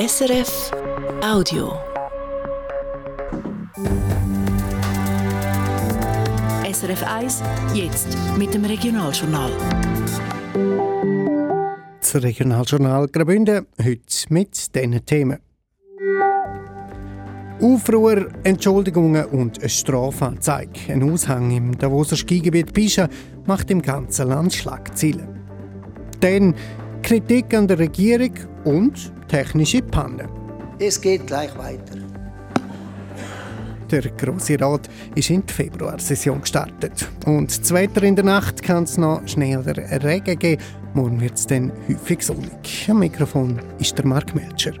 SRF Audio. SRF 1, jetzt mit dem Regionaljournal. Das Regionaljournal Graubünden, heute mit diesen Themen. Aufruhr, Entschuldigungen und eine Strafanzeige. Ein Aushang im Davoser Skigebiet Pischa macht im ganzen Land Schlagzeilen. Dann Kritik an der Regierung und technische Pannen. Es geht gleich weiter. Der Grosse Rat ist in die Februarsession gestartet. Und das Wetter in der Nacht kann es noch schneller Regen geben. Morgen wird es dann häufig sonnig. Am Mikrofon ist der Mark Melcher.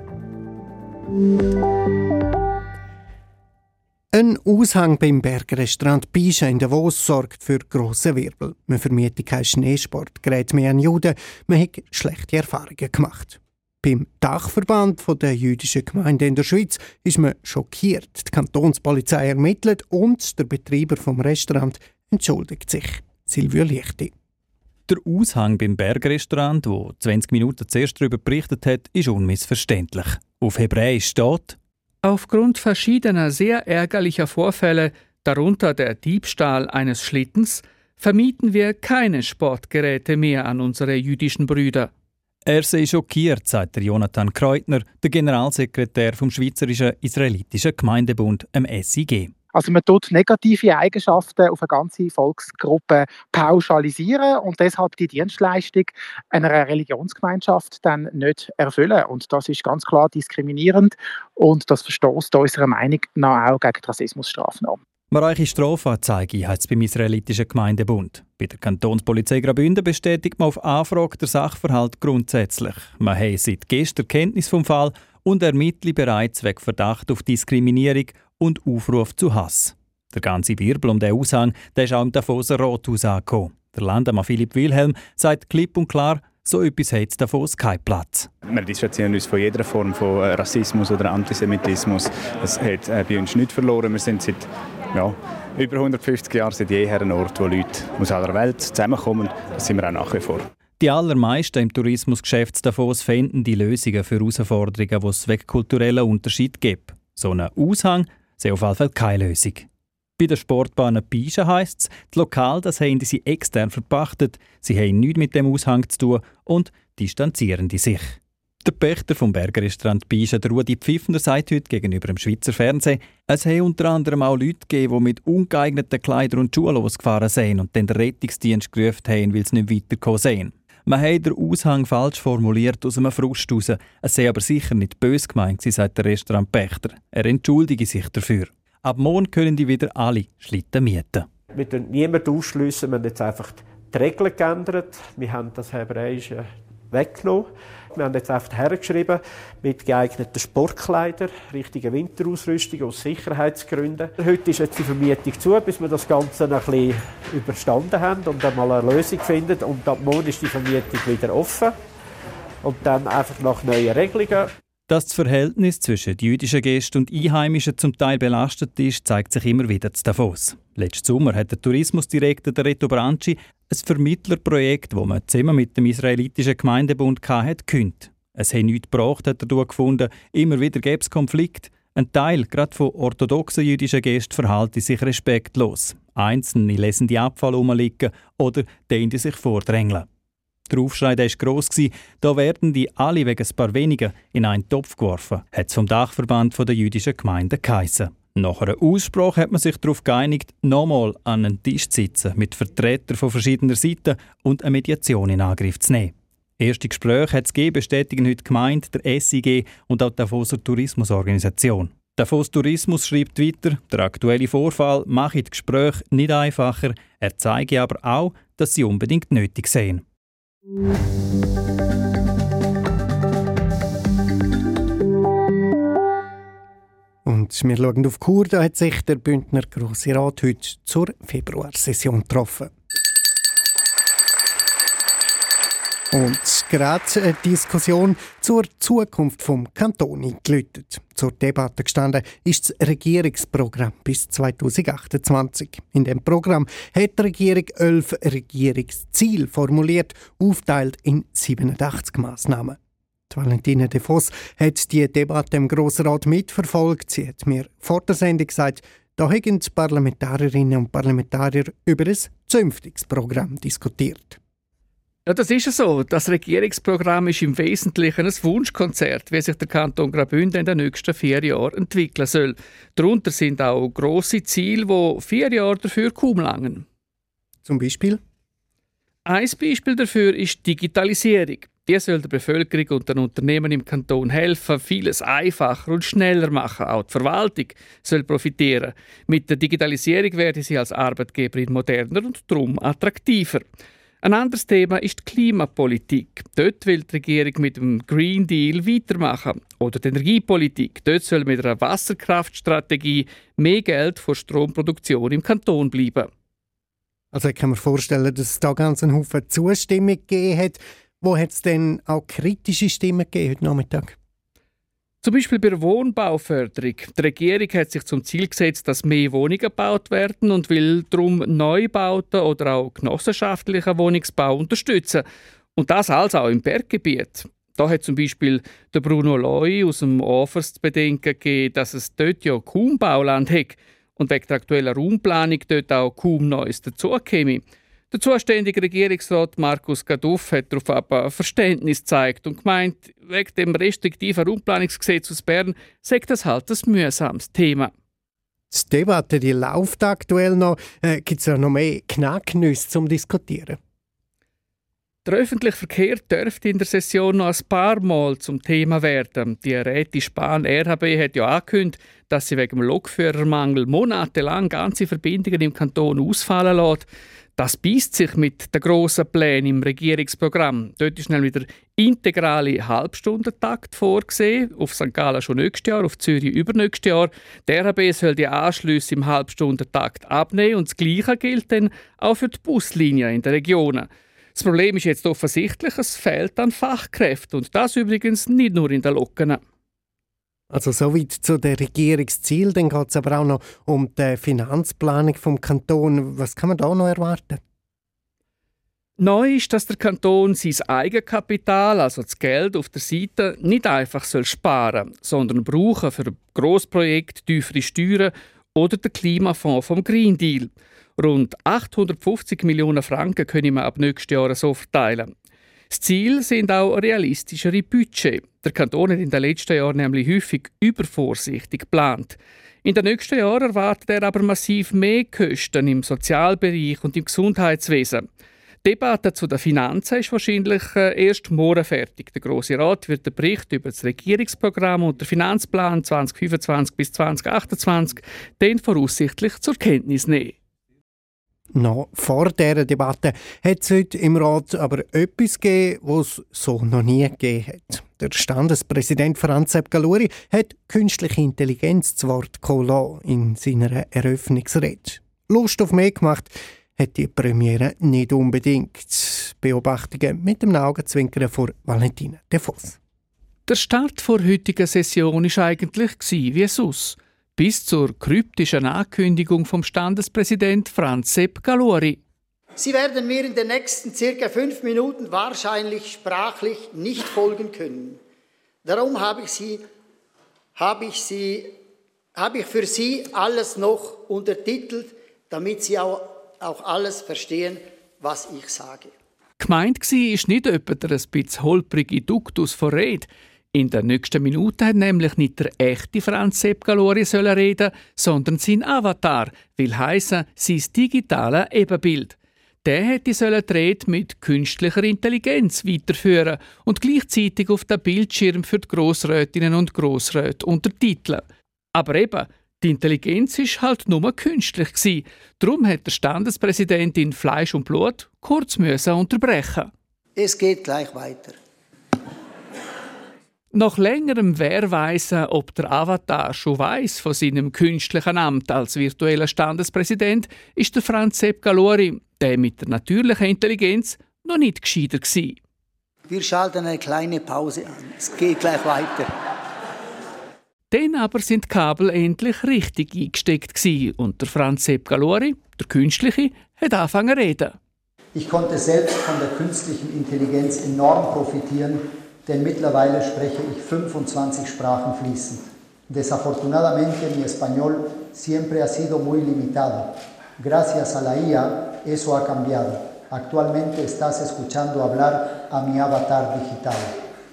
Ein Aushang beim Bergrestaurant Bischa in Davos sorgt für grossen Wirbel. Man vermietet kein Schneesportgerät mehr an Juden. Man hat schlechte Erfahrungen gemacht. Beim Dachverband der jüdischen Gemeinde in der Schweiz ist man schockiert. Die Kantonspolizei ermittelt und der Betreiber vom Restaurant entschuldigt sich. Silvio Lichti. Der Aushang beim Bergrestaurant, wo 20 Minuten zuerst darüber berichtet hat, ist unmissverständlich. Auf Hebräisch steht Aufgrund verschiedener sehr ärgerlicher Vorfälle, darunter der Diebstahl eines Schlittens, vermieten wir keine Sportgeräte mehr an unsere jüdischen Brüder. Er sei schockiert, sagt der Jonathan Kreutner, der Generalsekretär vom Schweizerischen Israelitischen Gemeindebund, dem SIG. Also man tut negative Eigenschaften auf eine ganze Volksgruppe pauschalisieren und deshalb die Dienstleistung einer Religionsgemeinschaft dann nicht erfüllen. Und das ist ganz klar diskriminierend und das verstoßt unserer Meinung nach auch gegen die Rassismusstrafnorm. Mareiche Strafanzeige heißt es beim Israelitischen Gemeindebund. Bei der Kantonspolizei Graubünden bestätigt man auf Anfrage der Sachverhalt grundsätzlich. Man habe seit gestern Kenntnis vom Fall und ermittle bereits wegen Verdacht auf Diskriminierung und Aufruf zu Hass. Der ganze Wirbel um den Aushang der ist auch im Davoser Rothaus angekommen. Der Landammann Philipp Wilhelm sagt klipp und klar, so etwas hat es Davos keinen Platz. Wir distanzieren uns von jeder Form von Rassismus oder Antisemitismus. Das hat äh, bei uns nicht verloren. Wir sind seit ja, über 150 Jahren seit jeher ein Ort, wo Leute aus aller Welt zusammenkommen. Das sind wir auch nach wie vor. Die allermeisten im Tourismusgeschäft Davos finden die Lösungen für Herausforderungen, die es wegen kultureller Unterschied gibt. So ein Aushang sei auf jeden Fall keine Lösung. Bei der Sportbahn Pisa heisst es, das Lokal das haben sie extern verpachtet, sie haben nichts mit dem Aushang zu tun und distanzieren die sich. Der Pächter vom Bergerrestaurant Bischa, der Rudi Pfiffner, sagt heute gegenüber dem Schweizer Fernsehen, es habe unter anderem auch Leute gegeben, die mit ungeeigneten Kleidern und Schuhen losgefahren sind und den Rettungsdienst gerufen haben, weil sie nicht weitergekommen sind. Man hat den Aushang falsch formuliert aus einem Frust heraus. Es sei aber sicher nicht bös gemeint, sagt der Restaurantpächter. Er entschuldige sich dafür. Ab morgen können die wieder alle Schlitten mieten. Wir können niemanden ausschliessen, wir haben jetzt einfach die Regeln geändert. Wir haben das Hebräische weggenommen. Wir haben jetzt einfach hergeschrieben, mit geeigneten Sportkleidern, richtiger Winterausrüstung aus Sicherheitsgründen. Heute ist jetzt die Vermietung zu, bis wir das Ganze ein bisschen überstanden haben und dann mal eine Lösung finden. Und ab morgen ist die Vermietung wieder offen. Und dann einfach nach neuen Regelungen. Dass das Verhältnis zwischen jüdischen Gästen und Einheimischen zum Teil belastet ist, zeigt sich immer wieder zu Davos. Letzten Sommer hat der Tourismusdirektor der Reto Branchi ein Vermittlerprojekt, das man zusammen mit dem israelitischen Gemeindebund hatte, gekündigt. Es hat nichts gebracht, hat er gefunden. Immer wieder gäbe es Konflikt. Ein Teil, gerade von orthodoxen jüdischen Gästen, verhalte sich respektlos. Einzelne lesen die Abfall rumliegen oder den sich vordrängeln. Der Aufschrei war gross. Da werden die alle wegen ein paar weniger in einen Topf geworfen, hat es vom Dachverband der jüdischen Gemeinden geheissen. Nach einer Aussprache hat man sich darauf geeinigt, nochmal an einen Tisch zu sitzen mit Vertretern von verschiedener Seiten und eine Mediation in Angriff zu nehmen. Erste Gespräche hat es gegeben, bestätigen heute gemeint der SIG und auch die Davoser Tourismusorganisation. Davos Tourismus schreibt weiter, der aktuelle Vorfall mache die Gespräche nicht einfacher, er zeige aber auch, dass sie unbedingt nötig sehen. Und wir schauen auf Kur, da hat sich der Bündner Grosse Rat heute zur Februarsession getroffen. Und gerade eine Diskussion zur Zukunft vom Kanton gelötet. Zur Debatte gestanden ist das Regierungsprogramm bis 2028. In dem Programm hat die Regierung elf Regierungsziele formuliert, aufteilt in 87 Maßnahmen. Die Valentina De Voss hat die Debatte im Grossen Rat mitverfolgt. Sie hat mir vor der Sendung gesagt, da haben die Parlamentarierinnen und Parlamentarier über ein zünftiges Programm diskutiert. Ja, das ist so. Das Regierungsprogramm ist im Wesentlichen ein Wunschkonzert, wie sich der Kanton Graubünden in den nächsten vier Jahren entwickeln soll. Darunter sind auch grosse Ziele, die vier Jahre dafür kaum langen. Zum Beispiel? Ein Beispiel dafür ist Digitalisierung. Die soll der Bevölkerung und den Unternehmen im Kanton helfen, vieles einfacher und schneller machen. Auch die Verwaltung soll profitieren. Mit der Digitalisierung werden sie als Arbeitgeberin moderner und darum attraktiver. Ein anderes Thema ist die Klimapolitik. Dort will die Regierung mit dem Green Deal weitermachen. Oder die Energiepolitik. Dort soll mit einer Wasserkraftstrategie mehr Geld für Stromproduktion im Kanton bleiben. Also ich kann mir vorstellen, dass es da ganz einen Haufen Zustimmung gegeben hat. Wo hat es denn auch kritische Stimmen gegeben heute Nachmittag? Zum Beispiel bei der Wohnbauförderung. Die Regierung hat sich zum Ziel gesetzt, dass mehr Wohnungen gebaut werden und will darum Neubauten oder auch genossenschaftlichen Wohnungsbau unterstützen. Und das alles auch im Berggebiet. Da hat zum Beispiel der Bruno Loi aus dem Offers zu bedenken gegeben, dass es dort ja kaum Bauland hat und wegen der aktuellen Raumplanung dort auch kaum Neues dazukäme. Der zuständige Regierungsrat Markus Gaduff hat darauf aber Verständnis gezeigt und gemeint, wegen dem restriktiven Raumplanungsgesetz aus Bern sei das halt ein mühsames Thema. Die Debatte die läuft aktuell noch. Äh, Gibt es ja noch mehr Knacknüsse zum Diskutieren? Der öffentliche Verkehr dürfte in der Session noch ein paar Mal zum Thema werden. Die Rätische Bahn RHB hat ja angekündigt, dass sie wegen dem Lokführermangel monatelang ganze Verbindungen im Kanton ausfallen lässt. Das beißt sich mit den grossen Plänen im Regierungsprogramm. Dort ist nämlich der integrale Halbstundentakt vorgesehen. Auf St. Gallen schon nächstes Jahr, auf Zürich übernächstes Jahr. Der RHB soll die Anschlüsse im Halbstundentakt abnehmen und das Gleiche gilt dann auch für die Buslinien in den Regionen. Das Problem ist jetzt offensichtlich, es fehlt an Fachkräften und das übrigens nicht nur in den Locken. Also soweit zu den Regierungszielen, dann geht es aber auch noch um die Finanzplanung vom Kanton. Was kann man da noch erwarten? Neu ist, dass der Kanton sein Eigenkapital, also das Geld auf der Seite, nicht einfach soll sparen sondern brauchen für Grossprojekte, tiefere Steuern oder den Klimafonds vom Green Deal. Rund 850 Millionen Franken können wir ab nächstes Jahr so verteilen. Das Ziel sind auch realistischere Budget. Der Kanton hat in den letzten Jahren nämlich häufig übervorsichtig geplant. In den nächsten Jahren erwartet er aber massiv mehr Kosten im Sozialbereich und im Gesundheitswesen. Die Debatte zu den Finanzen ist wahrscheinlich äh, erst morgen fertig. Der Grosse Rat wird den Bericht über das Regierungsprogramm und den Finanzplan 2025 bis 2028 dann voraussichtlich zur Kenntnis nehmen. Noch vor dieser Debatte hat es heute im Rat aber etwas gegeben, was es so noch nie gegeben hat. Der Standespräsident Franz Sepp Galuri hat künstliche Intelligenz zu Wort gekommen in seiner Eröffnungsrede. Lust auf mehr gemacht hat die Premiere nicht unbedingt. Beobachtungen mit dem Augenzwinkern von Valentina De. Der Start der heutigen Session war eigentlich wie sonst bis zur kryptischen Ankündigung vom Standespräsident Franz Sepp Galori. Sie werden mir in den nächsten circa fünf Minuten wahrscheinlich sprachlich nicht folgen können. Darum habe ich, Sie, habe ich, Sie, habe ich für Sie alles noch untertitelt, damit Sie auch, auch alles verstehen, was ich sage. Gemeint war ist nicht etwa der ein bisschen holprige Duktus Rede, in der nächsten Minute hat nämlich nicht der echte Franz Sepp Galori reden, sondern sein Avatar, will heißen sein digitales Ebenbild. Der hätte sollen die Rede mit künstlicher Intelligenz weiterführen und gleichzeitig auf den Bildschirm für die Grossrätinnen und Grossräte untertiteln. Aber eben, die Intelligenz ist halt nur künstlich gsi. Darum hat der Standespräsident in Fleisch und Blut kurz müssen unterbrechen. Es geht gleich weiter. Nach längerem Wehrweisen, ob der Avatar schon weiß von seinem künstlichen Amt als virtueller Standespräsident, ist der Franz Sepp Galori, der mit der natürlichen Intelligenz, noch nicht gescheiter gewesen. Wir schalten eine kleine Pause an. Es geht gleich weiter. Dann aber sind die Kabel endlich richtig eingesteckt gewesen und der Franz Sepp Galori, der Künstliche, hat angefangen zu reden. Ich konnte selbst von der künstlichen Intelligenz enorm profitieren denn mittlerweile spreche ich 25 Sprachen fließend. Desafortunadamente mi español siempre ha sido muy limitado. Gracias a la IA eso ha cambiado. Actualmente estás escuchando hablar a mi avatar digital.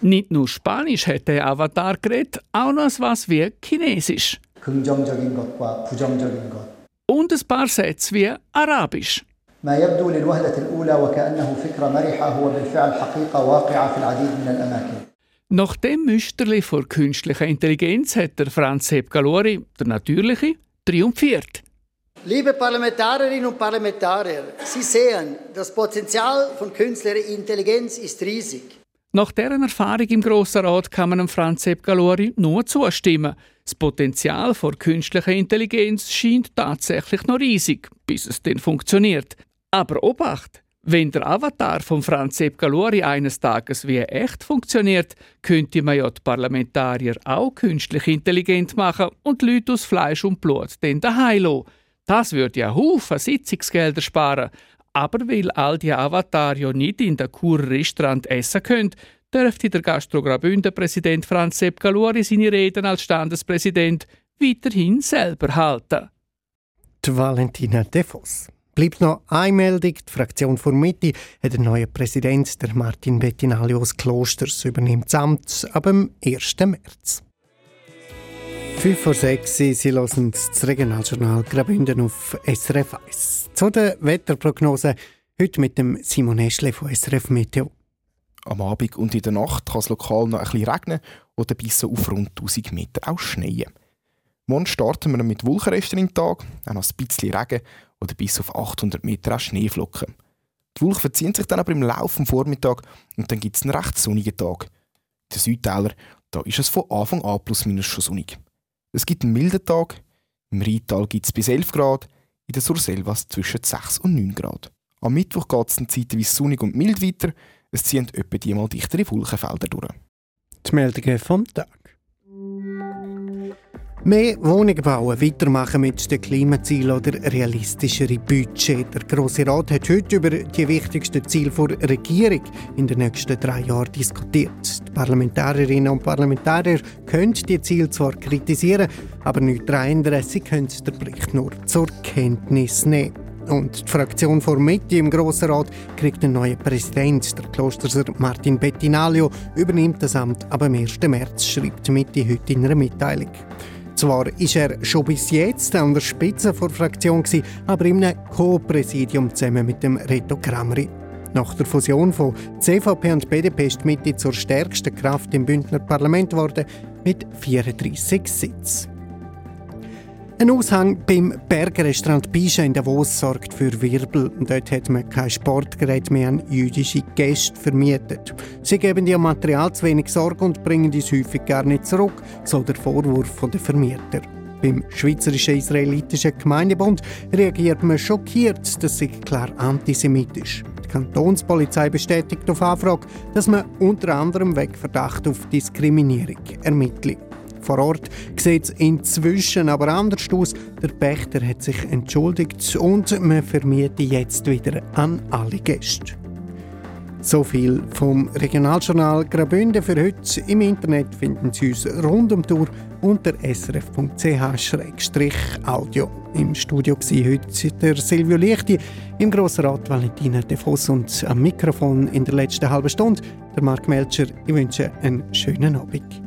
Nicht nur Spanisch hat der Avatar geredet, auch noch was wie Chinesisch. 긍정적인 것과 부정적인 것. Und ein paar Sätze wie Arabisch. ما يبدو للوهلة الأولى وكأنه فكرة مرحة هو بالفعل حقيقة واقعة في العديد من الأماكن. Nach dem Müsterli vor künstlicher Intelligenz hat der Franz Sepp Galori, der natürliche, triumphiert. Liebe Parlamentarierinnen und Parlamentarier, Sie sehen, das Potenzial von künstlicher Intelligenz ist riesig. Nach deren Erfahrung im Grossen Rat kann man Franz Sepp Galori nur zustimmen. Das Potenzial vor künstlicher Intelligenz scheint tatsächlich noch riesig, bis es denn funktioniert. Aber Obacht! Wenn der Avatar von Franz Sepp Galori eines Tages wie echt funktioniert, könnte man ja die Parlamentarier auch künstlich intelligent machen und Leute aus Fleisch und Blut dann daheim lassen. Das würde ja Haufen Sitzungsgelder sparen. Aber weil all die Avatare ja nicht in der Kur-Restaurant essen können, dürfte der Gastro-Graubünden-Präsident Franz Sepp Galuri seine Reden als Standespräsident weiterhin selber halten. Die Valentina Defos. Bleibt noch eine Meldung. Die Fraktion von Mitte hat einen neuen Präsident, der Martin Bettinalio aus Klosters, übernimmt das Amt ab dem 1. März. 5 vor 6 Sie hören das Regionaljournal Graubünden auf SRF 1. Zu der Wetterprognose heute mit dem Simon Eschle von SRF Meteo. Am Abend und in der Nacht kann es lokal noch ein bisschen regnen oder bis auf rund 1000 Meter auch schneien. Morgen starten wir mit Wolkenresten im Tag, auch noch ein bisschen Regen oder bis auf 800 Meter auch Schneeflocken. Die Wolken verziehen sich dann aber im Laufe des Vormittag und dann gibt es einen recht sonnigen Tag. In den Südtälern da ist es von Anfang an plus minus schon sonnig. Es gibt einen milden Tag, im Rheintal gibt es bis 11 Grad, in der Surselvas zwischen 6 und 9 Grad. Am Mittwoch geht es dann zeitweise sonnig und mild weiter, es ziehen etwa die mal dichtere Wolkenfelder durch. Die Meldungen vom Tag. Mehr Wohnungen bauen, weitermachen mit den Klimazielen oder realistischere Budget. Der Grosse Rat hat heute über die wichtigsten Ziele der Regierung in den nächsten drei Jahren diskutiert. Die Parlamentarierinnen und Parlamentarier können die Ziele zwar kritisieren, aber nicht daran ändern. Sie können den Bericht nur zur Kenntnis nehmen. Und die Fraktion vor Mitte im Grossen Rat kriegt einen neuen Präsident. Der Klosterser Martin Bettinalio übernimmt das Amt ab dem 1. März, schreibt Mitte heute in einer Mitteilung. Zwar ist er schon bis jetzt an der Spitze der Fraktion, aber einem Co-Präsidium zusammen mit dem Reto Kramri. Nach der Fusion von CVP und BDP ist die Mitte zur stärksten Kraft im Bündner Parlament geworden mit 34 Sitzen. Ein Aushang beim Bergrestaurant Bischa in Davos sorgt für Wirbel. Dort hat man kein Sportgerät mehr an jüdische Gäste vermietet. Sie geben dir Material zu wenig Sorge und bringen es häufig gar nicht zurück, so der Vorwurf der Vermieter. Beim Schweizerischen Israelitischen Gemeindebund reagiert man schockiert, das sei klar antisemitisch. Die Kantonspolizei bestätigt auf Anfrage, dass man unter anderem wegen Verdacht auf Diskriminierung ermittelt. Vor Ort sieht es inzwischen aber anders aus. Der Pächter hat sich entschuldigt und man vermiete jetzt wieder an alle Gäste. So viel vom Regionaljournal Graubünden für heute. Im Internet finden Sie uns rund um Tour unter srf.ch-audio. Im Studio war heute der Silvio Lichti, im Grossen Rat Valentina De Voss und am Mikrofon in der letzten halben Stunde der Marc Melcher. Ich wünsche einen schönen Abend.